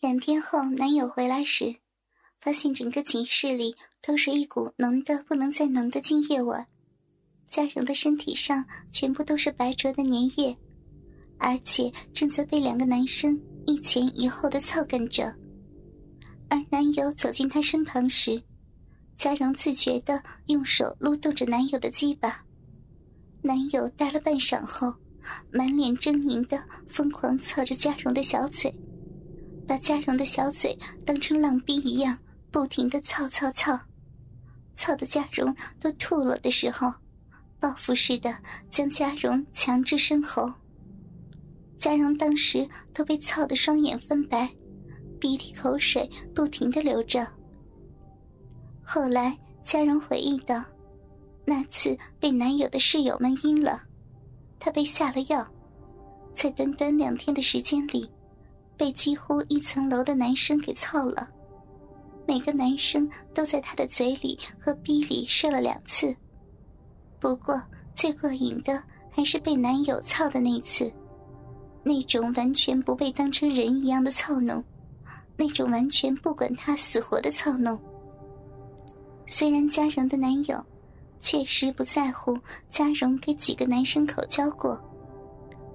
两天后，男友回来时，发现整个寝室里都是一股浓的不能再浓的精液味。嘉荣的身体上全部都是白灼的粘液，而且正在被两个男生一前一后的操干着。而男友走进她身旁时，嘉荣自觉地用手撸动着男友的鸡巴。男友待了半晌后，满脸狰狞的疯狂操着嘉荣的小嘴。把嘉荣的小嘴当成浪逼一样，不停的操操操，操的嘉荣都吐了的时候，报复似的将嘉荣强制深喉。嘉荣当时都被操得双眼翻白，鼻涕口水不停的流着。后来嘉荣回忆道，那次被男友的室友们阴了，她被下了药，在短短两天的时间里。被几乎一层楼的男生给操了，每个男生都在他的嘴里和逼里射了两次。不过最过瘾的还是被男友操的那次，那种完全不被当成人一样的操弄，那种完全不管他死活的操弄。虽然嘉荣的男友确实不在乎嘉荣给几个男生口交过，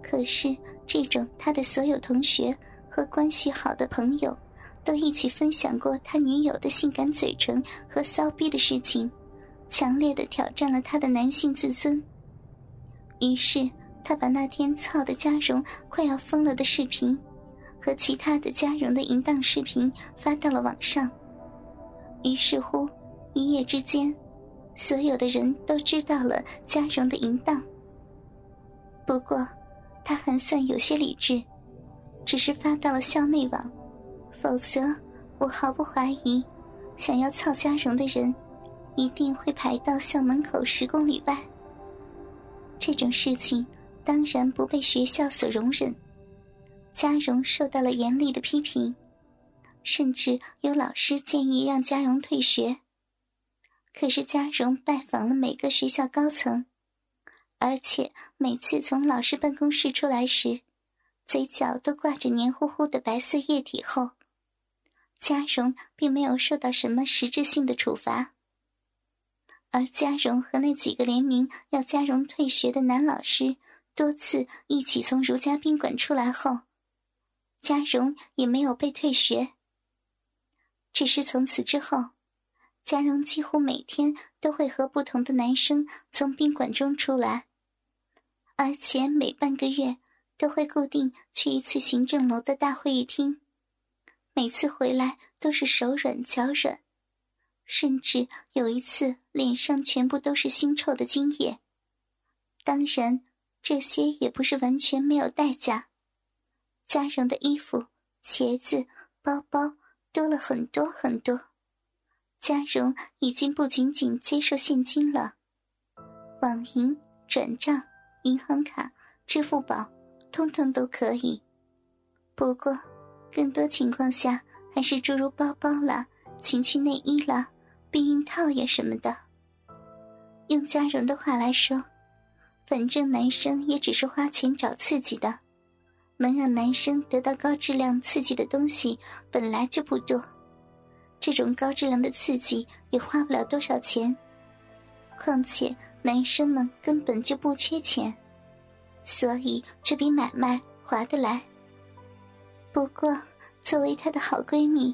可是这种他的所有同学。和关系好的朋友，都一起分享过他女友的性感嘴唇和骚逼的事情，强烈的挑战了他的男性自尊。于是，他把那天操的嘉荣快要疯了的视频，和其他的嘉荣的淫荡视频发到了网上。于是乎，一夜之间，所有的人都知道了嘉荣的淫荡。不过，他还算有些理智。只是发到了校内网，否则我毫不怀疑，想要操嘉荣的人，一定会排到校门口十公里外。这种事情当然不被学校所容忍，嘉荣受到了严厉的批评，甚至有老师建议让嘉荣退学。可是嘉荣拜访了每个学校高层，而且每次从老师办公室出来时。嘴角都挂着黏糊糊的白色液体后，嘉荣并没有受到什么实质性的处罚。而嘉荣和那几个联名要嘉荣退学的男老师多次一起从如家宾馆出来后，嘉荣也没有被退学。只是从此之后，嘉荣几乎每天都会和不同的男生从宾馆中出来，而且每半个月。都会固定去一次行政楼的大会议厅，每次回来都是手软脚软，甚至有一次脸上全部都是腥臭的精液。当然，这些也不是完全没有代价。嘉荣的衣服、鞋子、包包多了很多很多。嘉荣已经不仅仅接受现金了，网银、转账、银行卡、支付宝。通通都可以，不过，更多情况下还是诸如包包啦、情趣内衣啦、避孕套呀什么的。用嘉荣的话来说，反正男生也只是花钱找刺激的，能让男生得到高质量刺激的东西本来就不多，这种高质量的刺激也花不了多少钱，况且男生们根本就不缺钱。所以这笔买卖划得来。不过，作为她的好闺蜜，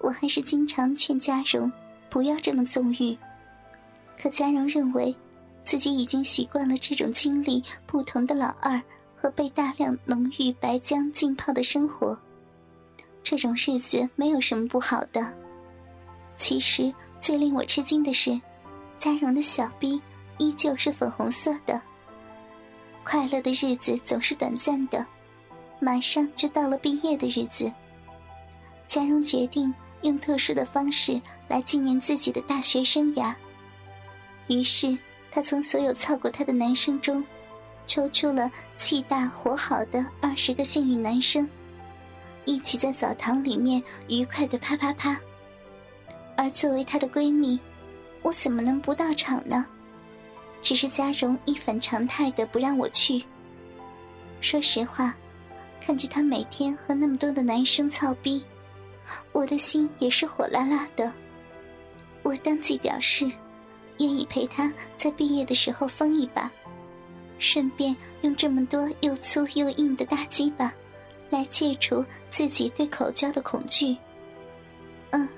我还是经常劝嘉荣不要这么纵欲。可嘉荣认为，自己已经习惯了这种经历不同的老二和被大量浓郁白浆浸泡的生活，这种日子没有什么不好的。其实最令我吃惊的是，嘉荣的小臂依旧是粉红色的。快乐的日子总是短暂的，马上就到了毕业的日子。嘉荣决定用特殊的方式来纪念自己的大学生涯。于是，他从所有操过他的男生中，抽出了气大活好的二十个幸运男生，一起在澡堂里面愉快的啪啪啪。而作为她的闺蜜，我怎么能不到场呢？只是嘉荣一反常态的不让我去。说实话，看着他每天和那么多的男生操逼，我的心也是火辣辣的。我当即表示，愿意陪他在毕业的时候疯一把，顺便用这么多又粗又硬的大鸡巴，来戒除自己对口交的恐惧。嗯，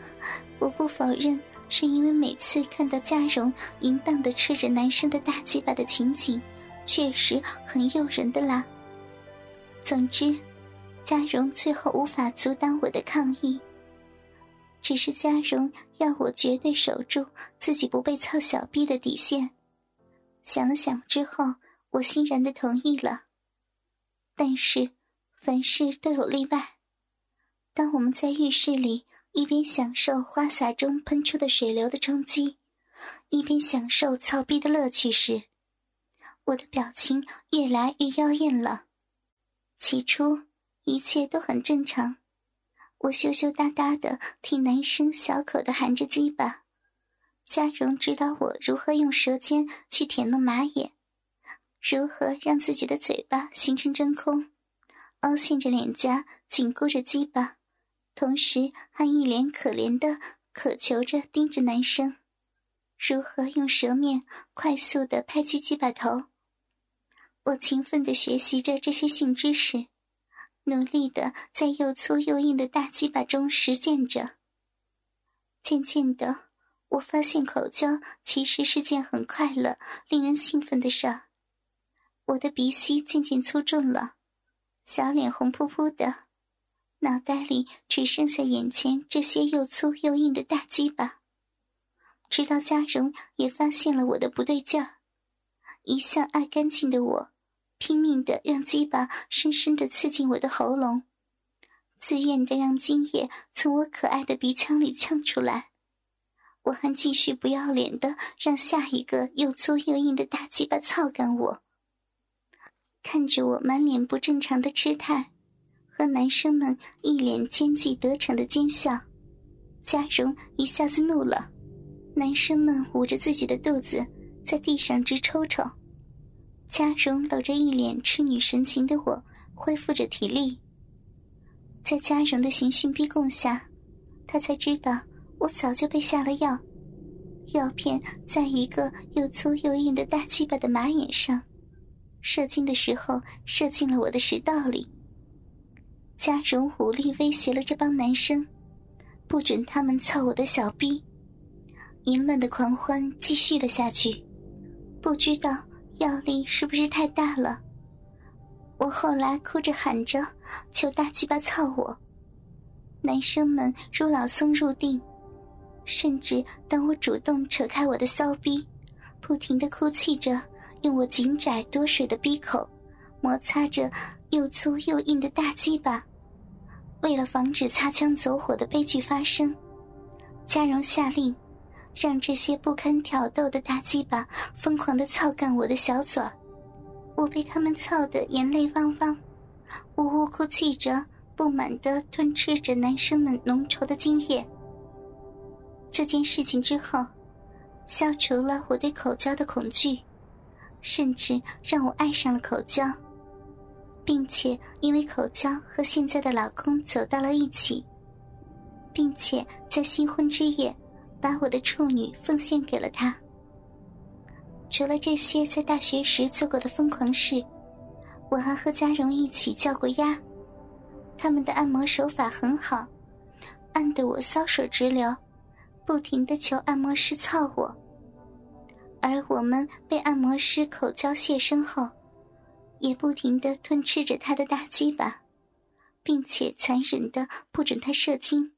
我不否认，是因为每次看到嘉荣淫荡的吃着男生的大鸡巴的情景，确实很诱人的啦。总之，嘉荣最后无法阻挡我的抗议。只是嘉荣要我绝对守住自己不被操小逼的底线。想了想之后，我欣然的同意了。但是，凡事都有例外。当我们在浴室里一边享受花洒中喷出的水流的冲击，一边享受操逼的乐趣时，我的表情越来越妖艳了。起初，一切都很正常。我羞羞答答的替男生小口的含着鸡巴，嘉荣指导我如何用舌尖去舔弄马眼，如何让自己的嘴巴形成真空，凹陷着脸颊，紧箍着鸡巴，同时还一脸可怜的渴求着盯着男生，如何用舌面快速的拍击鸡巴头。我勤奋的学习着这些性知识。努力的在又粗又硬的大鸡巴中实践着。渐渐的，我发现口交其实是件很快乐、令人兴奋的事。我的鼻息渐渐粗重了，小脸红扑扑的，脑袋里只剩下眼前这些又粗又硬的大鸡巴。直到嘉荣也发现了我的不对劲儿，一向爱干净的我。拼命的让鸡巴深深的刺进我的喉咙，自愿的让精液从我可爱的鼻腔里呛出来。我还继续不要脸的让下一个又粗又硬的大鸡巴操干我。看着我满脸不正常的痴态，和男生们一脸奸计得逞的奸笑，嘉荣一下子怒了。男生们捂着自己的肚子，在地上直抽抽。嘉荣搂着一脸痴女神情的我，恢复着体力。在嘉荣的刑讯逼供下，他才知道我早就被下了药，药片在一个又粗又硬的大鸡巴的马眼上，射精的时候射进了我的食道里。嘉荣武力威胁了这帮男生，不准他们操我的小逼。淫乱的狂欢继续了下去，不知道。药力是不是太大了？我后来哭着喊着求大鸡巴操我，男生们如老僧入定，甚至当我主动扯开我的骚逼，不停的哭泣着，用我紧窄多水的逼口摩擦着又粗又硬的大鸡巴。为了防止擦枪走火的悲剧发生，嘉荣下令。让这些不堪挑逗的大鸡巴疯狂的操干我的小嘴儿，我被他们操得眼泪汪汪，呜呜哭泣着，不满的吞吃着男生们浓稠的精液。这件事情之后，消除了我对口交的恐惧，甚至让我爱上了口交，并且因为口交和现在的老公走到了一起，并且在新婚之夜。把我的处女奉献给了他。除了这些在大学时做过的疯狂事，我还和嘉荣一起叫过鸭。他们的按摩手法很好，按得我骚水直流，不停的求按摩师操我。而我们被按摩师口交泄身后，也不停的吞吃着他的大鸡巴，并且残忍的不准他射精。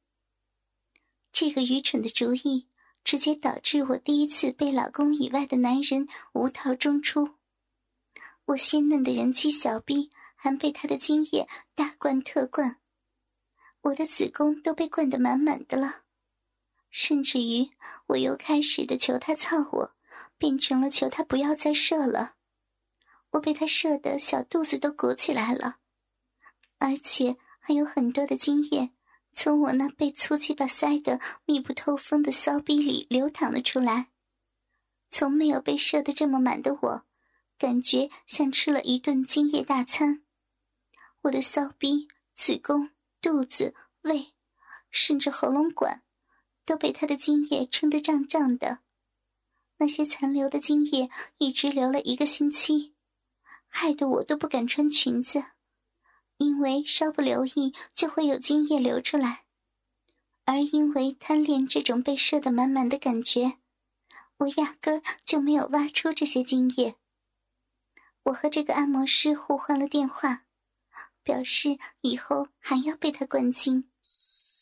这个愚蠢的主意，直接导致我第一次被老公以外的男人无套中出。我鲜嫩的人妻小臂还被他的精液大灌特灌，我的子宫都被灌得满满的了。甚至于，我又开始的求他操我，变成了求他不要再射了。我被他射的小肚子都鼓起来了，而且还有很多的精液。从我那被粗鸡巴塞得密不透风的骚逼里流淌了出来，从没有被射得这么满的我，感觉像吃了一顿精液大餐。我的骚逼、子宫、肚子、胃，甚至喉咙管，都被他的精液撑得胀胀的。那些残留的精液一直流了一个星期，害得我都不敢穿裙子，因为稍不留意就会有精液流出来。而因为贪恋这种被射得满满的感觉，我压根就没有挖出这些精液。我和这个按摩师互换了电话，表示以后还要被他灌精。